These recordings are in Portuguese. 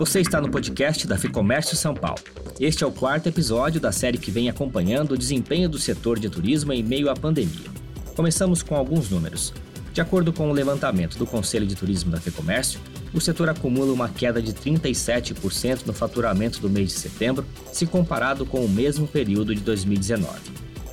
Você está no podcast da Ficomércio São Paulo. Este é o quarto episódio da série que vem acompanhando o desempenho do setor de turismo em meio à pandemia. Começamos com alguns números. De acordo com o levantamento do Conselho de Turismo da Ficomércio, o setor acumula uma queda de 37% no faturamento do mês de setembro, se comparado com o mesmo período de 2019.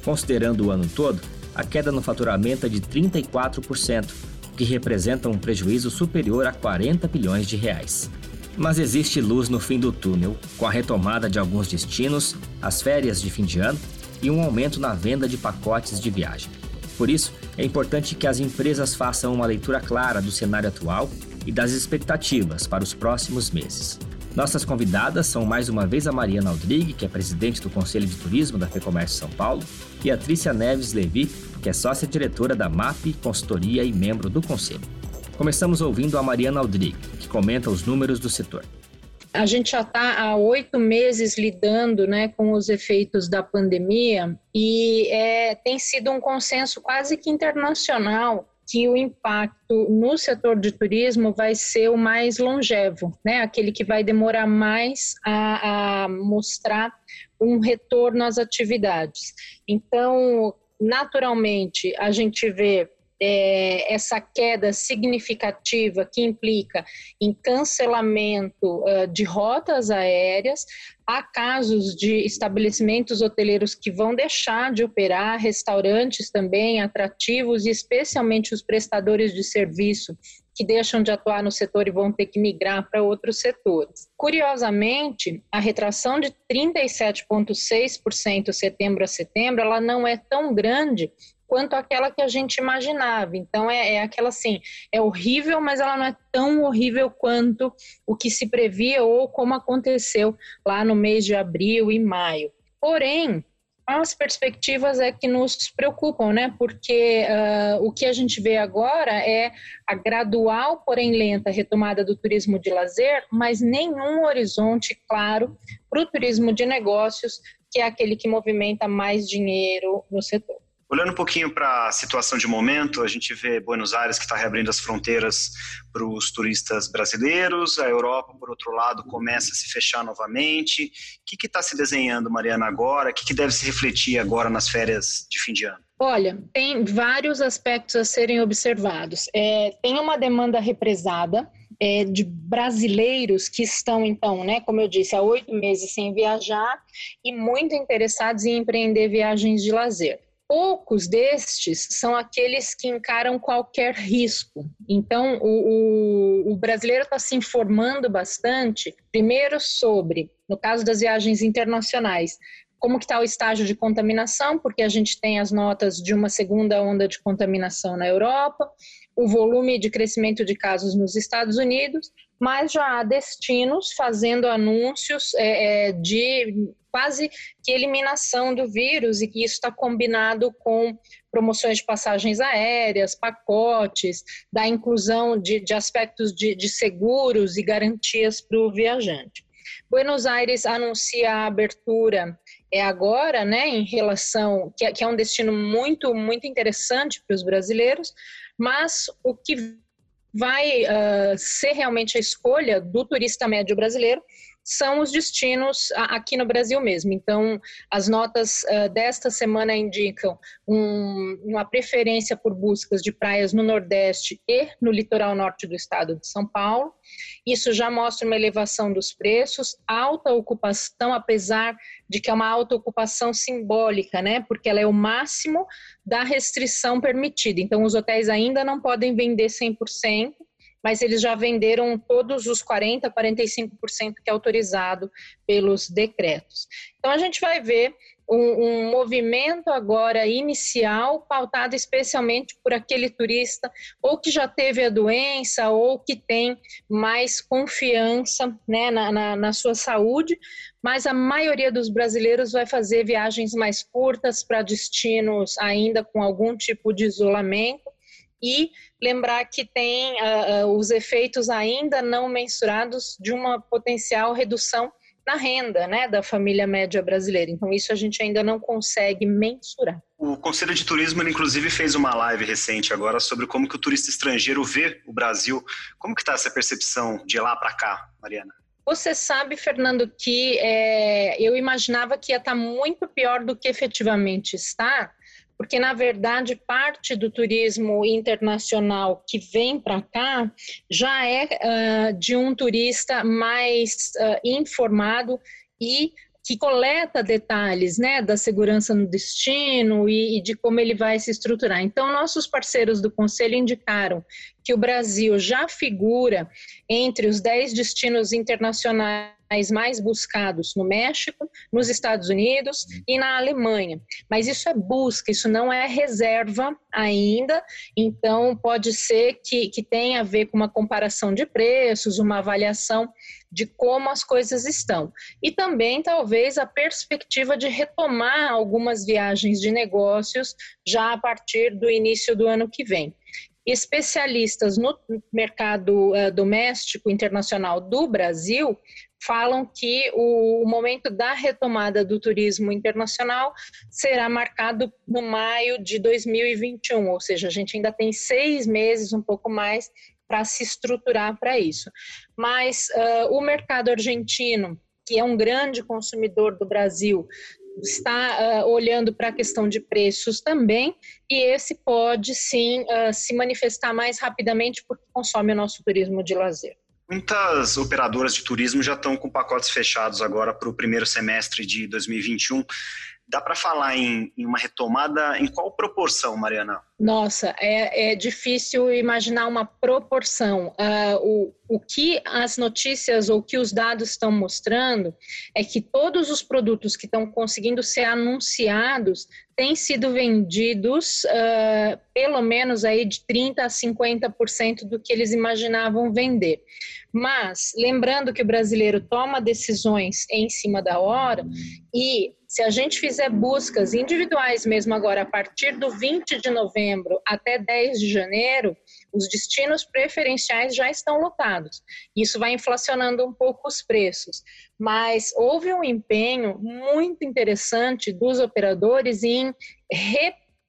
Considerando o ano todo, a queda no faturamento é de 34%, o que representa um prejuízo superior a 40 bilhões de reais. Mas existe luz no fim do túnel, com a retomada de alguns destinos, as férias de fim de ano e um aumento na venda de pacotes de viagem. Por isso, é importante que as empresas façam uma leitura clara do cenário atual e das expectativas para os próximos meses. Nossas convidadas são mais uma vez a Mariana Aldrigue, que é presidente do Conselho de Turismo da FEComércio São Paulo, e a Trícia Neves Levi, que é sócia-diretora da MAP Consultoria e membro do Conselho. Começamos ouvindo a Mariana Aldrigue, que comenta os números do setor. A gente já está há oito meses lidando né, com os efeitos da pandemia e é, tem sido um consenso quase que internacional que o impacto no setor de turismo vai ser o mais longevo, né? aquele que vai demorar mais a, a mostrar um retorno às atividades. Então, naturalmente, a gente vê é, essa queda significativa que implica em cancelamento uh, de rotas aéreas, há casos de estabelecimentos hoteleiros que vão deixar de operar, restaurantes também atrativos, e especialmente os prestadores de serviço que deixam de atuar no setor e vão ter que migrar para outros setores. Curiosamente, a retração de 37,6% setembro a setembro, ela não é tão grande quanto aquela que a gente imaginava. Então é, é, aquela assim, é horrível, mas ela não é tão horrível quanto o que se previa ou como aconteceu lá no mês de abril e maio. Porém, as perspectivas é que nos preocupam, né? Porque uh, o que a gente vê agora é a gradual, porém lenta, retomada do turismo de lazer, mas nenhum horizonte claro para o turismo de negócios, que é aquele que movimenta mais dinheiro no setor. Olhando um pouquinho para a situação de momento, a gente vê Buenos Aires que está reabrindo as fronteiras para os turistas brasileiros, a Europa, por outro lado, começa a se fechar novamente. O que está se desenhando, Mariana, agora? O que, que deve se refletir agora nas férias de fim de ano? Olha, tem vários aspectos a serem observados. É, tem uma demanda represada, é, de brasileiros que estão, então, né, como eu disse, há oito meses sem viajar e muito interessados em empreender viagens de lazer. Poucos destes são aqueles que encaram qualquer risco. Então, o, o, o brasileiro está se informando bastante, primeiro sobre, no caso das viagens internacionais, como que está o estágio de contaminação, porque a gente tem as notas de uma segunda onda de contaminação na Europa, o volume de crescimento de casos nos Estados Unidos, mas já há destinos fazendo anúncios é, é de quase que eliminação do vírus e que isso está combinado com promoções de passagens aéreas, pacotes, da inclusão de, de aspectos de, de seguros e garantias para o viajante. Buenos Aires anuncia a abertura é agora, né, em relação que é, que é um destino muito muito interessante para os brasileiros, mas o que vai uh, ser realmente a escolha do turista médio brasileiro são os destinos aqui no Brasil mesmo. Então, as notas uh, desta semana indicam um, uma preferência por buscas de praias no Nordeste e no litoral norte do estado de São Paulo. Isso já mostra uma elevação dos preços, alta ocupação, apesar de que é uma alta ocupação simbólica, né? Porque ela é o máximo da restrição permitida. Então, os hotéis ainda não podem vender 100%, mas eles já venderam todos os 40%, 45% que é autorizado pelos decretos. Então, a gente vai ver um, um, movimento agora inicial pautado especialmente por aquele turista ou que já teve a doença ou que tem mais confiança né, na, na, na sua saúde, mas a maioria dos brasileiros vai fazer viagens mais curtas para destinos ainda com algum tipo de isolamento e lembrar que tem uh, uh, os efeitos ainda não mensurados de uma potencial redução na renda né, da família média brasileira. Então, isso a gente ainda não consegue mensurar. O Conselho de Turismo, ele, inclusive, fez uma live recente agora sobre como que o turista estrangeiro vê o Brasil. Como que está essa percepção de lá para cá, Mariana? Você sabe, Fernando, que é, eu imaginava que ia estar muito pior do que efetivamente está, porque na verdade parte do turismo internacional que vem para cá já é uh, de um turista mais uh, informado e que coleta detalhes né, da segurança no destino e, e, de como ele vai se estruturar. Então, nossos parceiros do Conselho indicaram que o Brasil já figura entre os 10 destinos internacionais mais buscados no México, nos Estados Unidos e na Alemanha. Mas isso é busca, isso não é reserva ainda, então pode ser que, que tenha a ver com uma comparação de preços, uma avaliação de como as coisas estão. E também, talvez, a perspectiva de retomar algumas viagens de negócios já a partir do início do ano que vem especialistas no mercado uh, doméstico internacional do Brasil falam que o, momento da retomada do turismo internacional será marcado no maio de 2021, ou seja, a gente ainda tem seis meses, um pouco mais, para se estruturar para isso. Mas uh, o mercado argentino, que é um grande consumidor do Brasil, está uh, olhando para a questão de preços também, e esse pode sim uh, se manifestar mais rapidamente porque consome o nosso turismo de lazer. Muitas operadoras de turismo já estão com pacotes fechados agora para o primeiro semestre de 2021. Dá para falar em, em, uma retomada em qual proporção, Mariana? Nossa, é, é difícil imaginar uma proporção. Uh, o, o que as notícias ou que os dados estão mostrando é que todos os produtos que estão conseguindo ser anunciados têm sido vendidos uh, pelo menos aí de 30% a 50% do que eles imaginavam vender. Mas, lembrando que o brasileiro toma decisões em cima da hora e se a gente fizer buscas individuais mesmo agora, a partir do 20 de novembro até 10 de janeiro, os destinos preferenciais já estão lotados. Isso vai inflacionando um pouco os preços. Mas houve um empenho muito interessante dos operadores em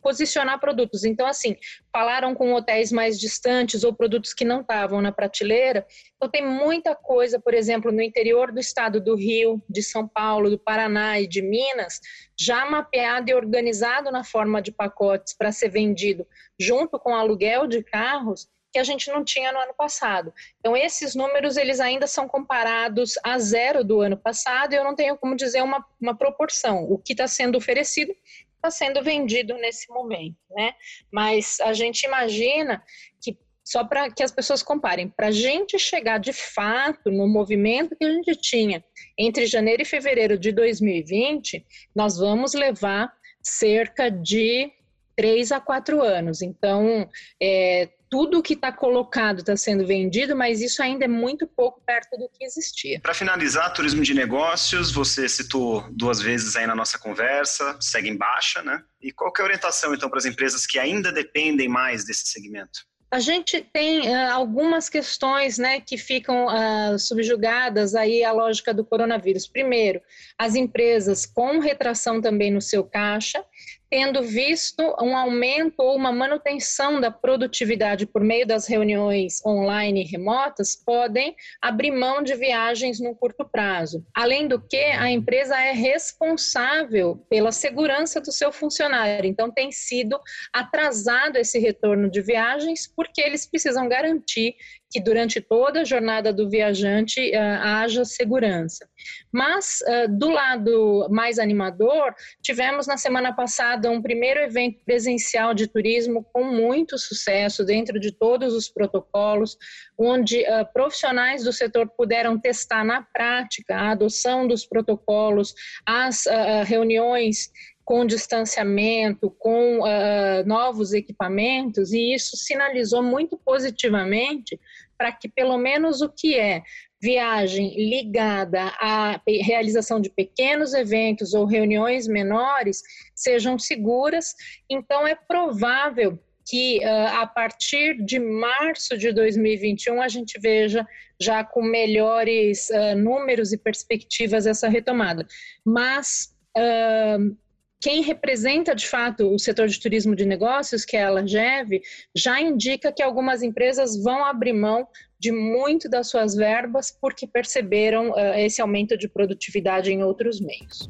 posicionar produtos. Então, assim, falaram com hotéis mais distantes ou produtos que não estavam na prateleira. Então, tem muita coisa, por exemplo, no interior do estado do Rio, de São Paulo, do Paraná e de Minas, já mapeado e organizado na forma de pacotes para ser vendido junto com aluguel de carros que a gente não tinha no ano passado. Então, esses números, eles ainda são comparados a zero do ano passado, e eu não tenho como dizer uma, uma proporção. O que está sendo oferecido está sendo vendido nesse momento, né? Mas a gente imagina que só para que as pessoas comparem, para a gente chegar de fato no movimento que a gente tinha entre janeiro e fevereiro de 2020, nós vamos levar cerca de três a quatro anos. Então, é, tudo que está colocado está sendo vendido, mas isso ainda é muito pouco perto do que existia. Para finalizar, turismo de negócios, você citou duas vezes aí na nossa conversa, segue em baixa, né? E qual é a orientação, então, para as empresas que ainda dependem mais desse segmento? A gente tem uh, algumas questões né, que ficam uh, subjugadas aí à lógica do coronavírus. Primeiro, as empresas com retração também no seu caixa, tendo visto um aumento ou uma manutenção da produtividade por meio das reuniões online e remotas, podem abrir mão de viagens no curto prazo. Além do que, a empresa é responsável pela segurança do seu funcionário, então tem sido atrasado esse retorno de viagens porque eles precisam garantir que durante toda a jornada do viajante uh, haja segurança. Mas, uh, do lado mais animador, tivemos na semana passada um primeiro evento presencial de turismo com muito sucesso, dentro de todos os protocolos, onde uh, profissionais do setor puderam testar na prática a adoção dos protocolos, as reuniões com distanciamento, com uh, novos equipamentos, e isso sinalizou muito positivamente para que, pelo menos, o que é viagem ligada à realização de pequenos eventos ou reuniões menores sejam seguras. Então, é provável que uh, a partir de março de 2021 a gente veja já com melhores uh, números e perspectivas essa retomada. Mas uh, quem representa de fato o setor de turismo de negócios, que é a Langeve, já indica que algumas empresas vão abrir mão de muito das suas verbas porque perceberam uh, esse aumento de produtividade em outros meios.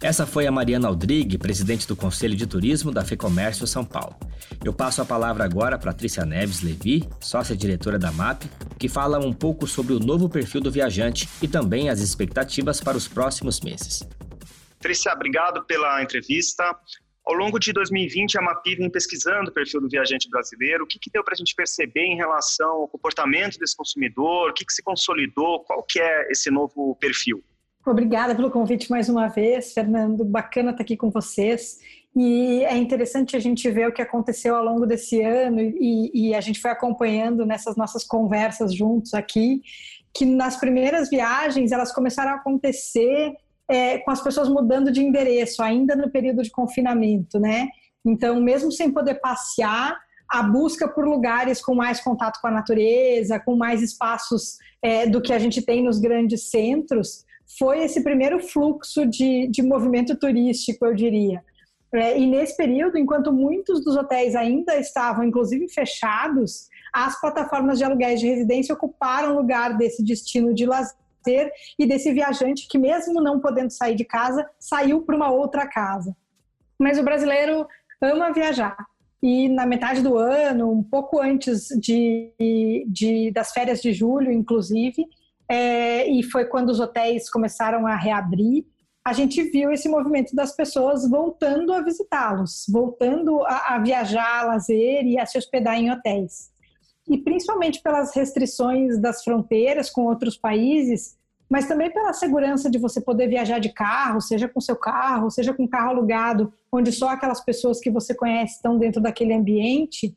Essa foi a Mariana Aldrigue, presidente do Conselho de Turismo da FEComércio São Paulo. Eu passo a palavra agora para Trícia Neves Levi, sócia-diretora da MAP, que fala um pouco sobre o novo perfil do viajante e também as expectativas para os próximos meses. Trícia, obrigado pela entrevista. Ao longo de 2020, a MAPI vem pesquisando o perfil do viajante brasileiro. O que, que deu para a gente perceber em relação ao comportamento desse consumidor? O que, que se consolidou? Qual que é esse novo perfil? Obrigada pelo convite mais uma vez, Fernando. Bacana estar aqui com vocês. E é interessante a gente ver o que aconteceu ao longo desse ano e, e a gente foi acompanhando nessas nossas conversas juntos aqui, que nas primeiras viagens elas começaram a acontecer é, com as pessoas mudando de endereço, ainda no período de confinamento, né? Então, mesmo sem poder passear, a busca por lugares com mais contato com a natureza, com mais espaços é, do que a gente tem nos grandes centros, foi esse primeiro fluxo de, de movimento turístico, eu diria. É, e nesse período, enquanto muitos dos hotéis ainda estavam, inclusive, fechados, as plataformas de aluguéis de residência ocuparam lugar desse destino de lazer e desse viajante que, mesmo não podendo sair de casa, saiu para uma outra casa. Mas o brasileiro ama viajar. E na metade do ano, um pouco antes de, de das férias de julho, inclusive, é, e foi quando os hotéis começaram a reabrir, a gente viu esse movimento das pessoas voltando a visitá-los, voltando a, a viajar, a lazer e a se hospedar em hotéis. E principalmente pelas restrições das fronteiras com outros países, mas também pela segurança de você poder viajar de carro, seja com seu carro, seja com carro alugado, onde só aquelas pessoas que você conhece estão dentro daquele ambiente,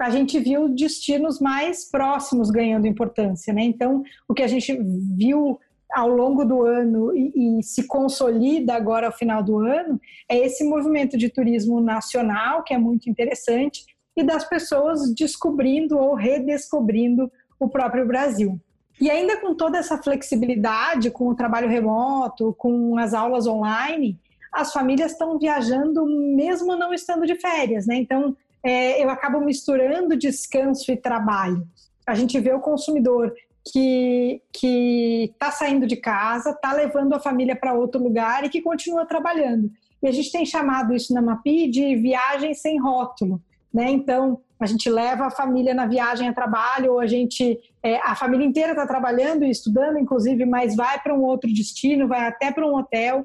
a gente viu destinos mais próximos ganhando importância, né? Então, o que a gente viu ao longo do ano e, e, se consolida agora ao final do ano é esse movimento de turismo nacional, que é muito interessante, e das pessoas descobrindo ou redescobrindo o próprio Brasil. E ainda com toda essa flexibilidade, com o trabalho remoto, com as aulas online, as famílias estão viajando mesmo não estando de férias, né? Então, é, eu acabo misturando descanso e trabalho. A gente vê o consumidor que que está saindo de casa, está levando a família para outro lugar e que continua trabalhando. E a gente tem chamado isso na MAPI de viagem sem rótulo, né? Então, a gente leva a família na viagem a trabalho, ou a gente, é, a família inteira está trabalhando e estudando, inclusive, mas vai para um outro destino, vai até para um hotel,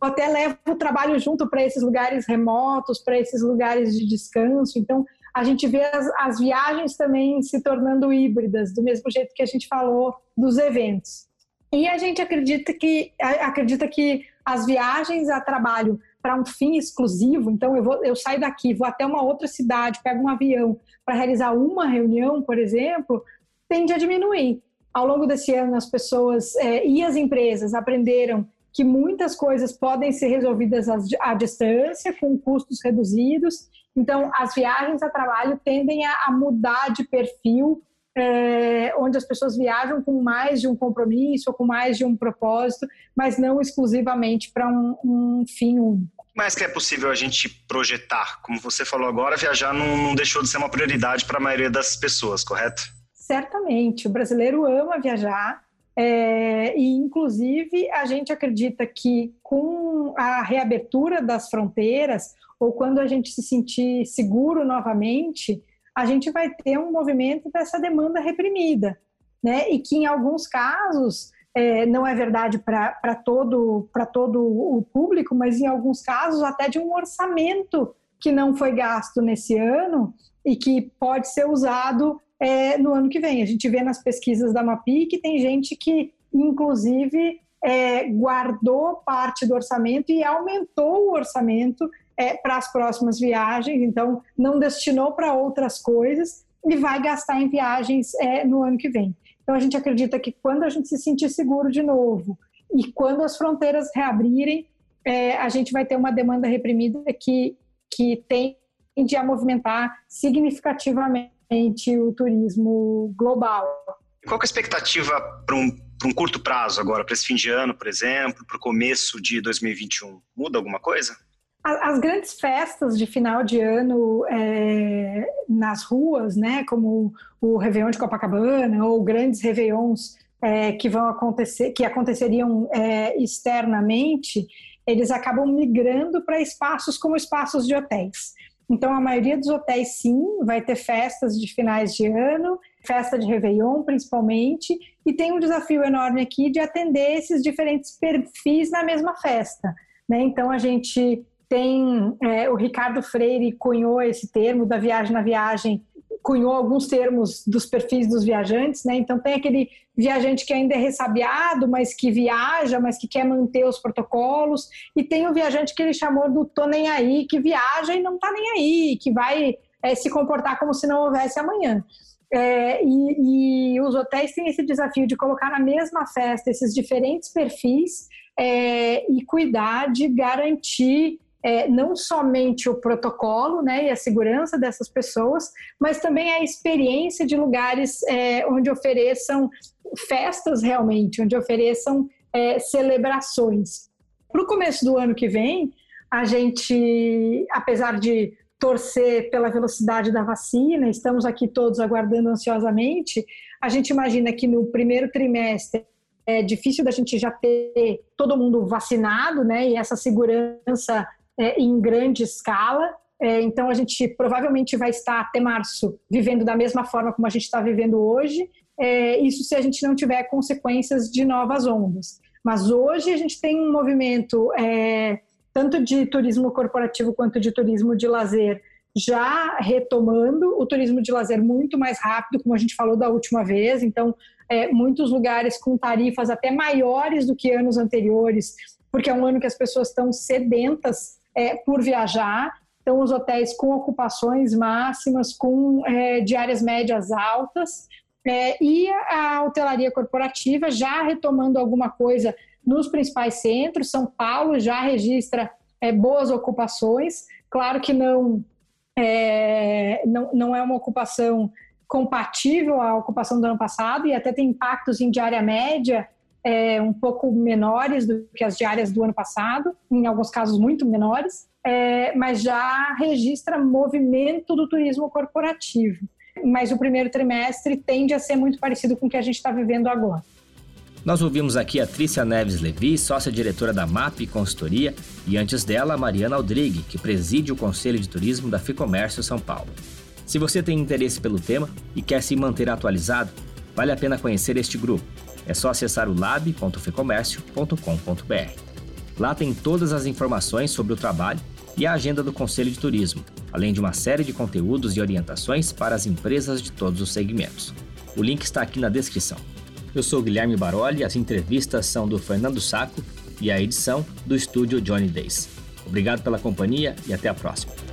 ou até leva o trabalho junto para esses lugares remotos, para esses lugares de descanso. Então, a gente vê as, as viagens também se tornando híbridas, do mesmo jeito que a gente falou dos eventos. E a gente acredita que, acredita que as viagens a trabalho para um fim exclusivo, então eu, vou, eu saio daqui, vou até uma outra cidade, pego um avião para realizar uma reunião, por exemplo, tende a diminuir. Ao longo desse ano, as pessoas é, e as empresas aprenderam que muitas coisas podem ser resolvidas à, distância, com custos reduzidos. Então, as viagens a trabalho tendem a, mudar de perfil é, onde as pessoas viajam com mais de um compromisso ou com mais de um propósito, mas não exclusivamente para um, um, fim único. Mas que é possível a gente projetar? Como você falou agora, viajar não, não deixou de ser uma prioridade para a maioria das pessoas, correto? Certamente. O brasileiro ama viajar. É, e, inclusive, a gente acredita que com a reabertura das fronteiras, ou quando a gente se sentir seguro novamente, a gente vai ter um movimento dessa demanda reprimida, né? E que em alguns casos é, não é verdade para todo todo o público, mas em alguns casos até de um orçamento que não foi gasto nesse ano e que pode ser usado é, no ano que vem. A gente vê nas pesquisas da MAPI que tem gente que, inclusive, é, guardou parte do orçamento e aumentou o orçamento é, para as próximas viagens, então não destinou para outras coisas e vai gastar em viagens é, no ano que vem. Então a gente acredita que quando a gente se sentir seguro de novo e quando as fronteiras reabrirem, é, a gente vai ter uma demanda reprimida que, que tende a movimentar significativamente o turismo global. Qual é a expectativa para um, um curto prazo agora, para esse fim de ano, por exemplo, para o começo de 2021? Muda alguma coisa? As grandes festas de final de ano é, nas ruas, né, como o Réveillon de Copacabana ou grandes Réveillons é, que vão acontecer, que aconteceriam é, externamente, eles acabam migrando para espaços como espaços de hotéis. Então, a maioria dos hotéis, sim, vai ter festas de finais de ano, festa de Réveillon, principalmente, e tem um desafio enorme aqui de atender esses diferentes perfis na mesma festa. Né? Então, a gente tem é, o Ricardo Freire cunhou esse termo da viagem na viagem, cunhou alguns termos dos perfis dos viajantes, né? Então tem aquele viajante que ainda é ressabiado, mas que viaja, mas que quer manter os protocolos, e tem o viajante que ele chamou do tô nem aí, que viaja e não tá nem aí, que vai é, se comportar como se não houvesse amanhã. É, e, e, os hotéis têm esse desafio de colocar na mesma festa esses diferentes perfis é, e cuidar de garantir é, não somente o protocolo né, e a segurança dessas pessoas, mas também a experiência de lugares é, onde ofereçam festas realmente, onde ofereçam é, celebrações. Para o começo do ano que vem, a gente, apesar de torcer pela velocidade da vacina, estamos aqui todos aguardando ansiosamente, a gente imagina que no primeiro trimestre é difícil da gente já ter todo mundo vacinado, né? E essa segurança é, em grande escala. É, então, a gente provavelmente vai estar até março vivendo da mesma forma como a gente está vivendo hoje. É, isso se a gente não tiver consequências de novas ondas. Mas hoje a gente tem um movimento é, tanto de turismo corporativo quanto de turismo de lazer já retomando o turismo de lazer muito mais rápido, como a gente falou da última vez. Então, é, muitos lugares com tarifas até maiores do que anos anteriores, porque é um ano que as pessoas estão sedentas é, por viajar. Então, os hotéis com ocupações máximas, com é, diárias médias altas, é, e a hotelaria corporativa já retomando alguma coisa nos principais centros. São Paulo já registra é, boas ocupações. Claro que não, é, não, não é uma ocupação compatível à ocupação do ano passado e até tem impactos em diária média é, um pouco menores do que as diárias do ano passado, em alguns casos muito menores, é, mas já registra movimento do turismo corporativo. Mas o primeiro trimestre tende a ser muito parecido com o que a gente está vivendo agora. Nós ouvimos aqui a Trícia Neves Levi, sócia-diretora da MAP Consultoria, e antes dela a Mariana Aldrigue, que preside o Conselho de Turismo da Ficomércio São Paulo. Se você tem interesse pelo tema e quer se manter atualizado, vale a pena conhecer este grupo é só acessar o lab.fecomércio.com.br. Lá tem todas as informações sobre o trabalho e a agenda do Conselho de Turismo, além de uma série de conteúdos e orientações para as empresas de todos os segmentos. O link está aqui na descrição. Eu sou Guilherme Baroli, as entrevistas são do Fernando Saco e a edição do estúdio Johnny Days. Obrigado pela companhia e até a próxima.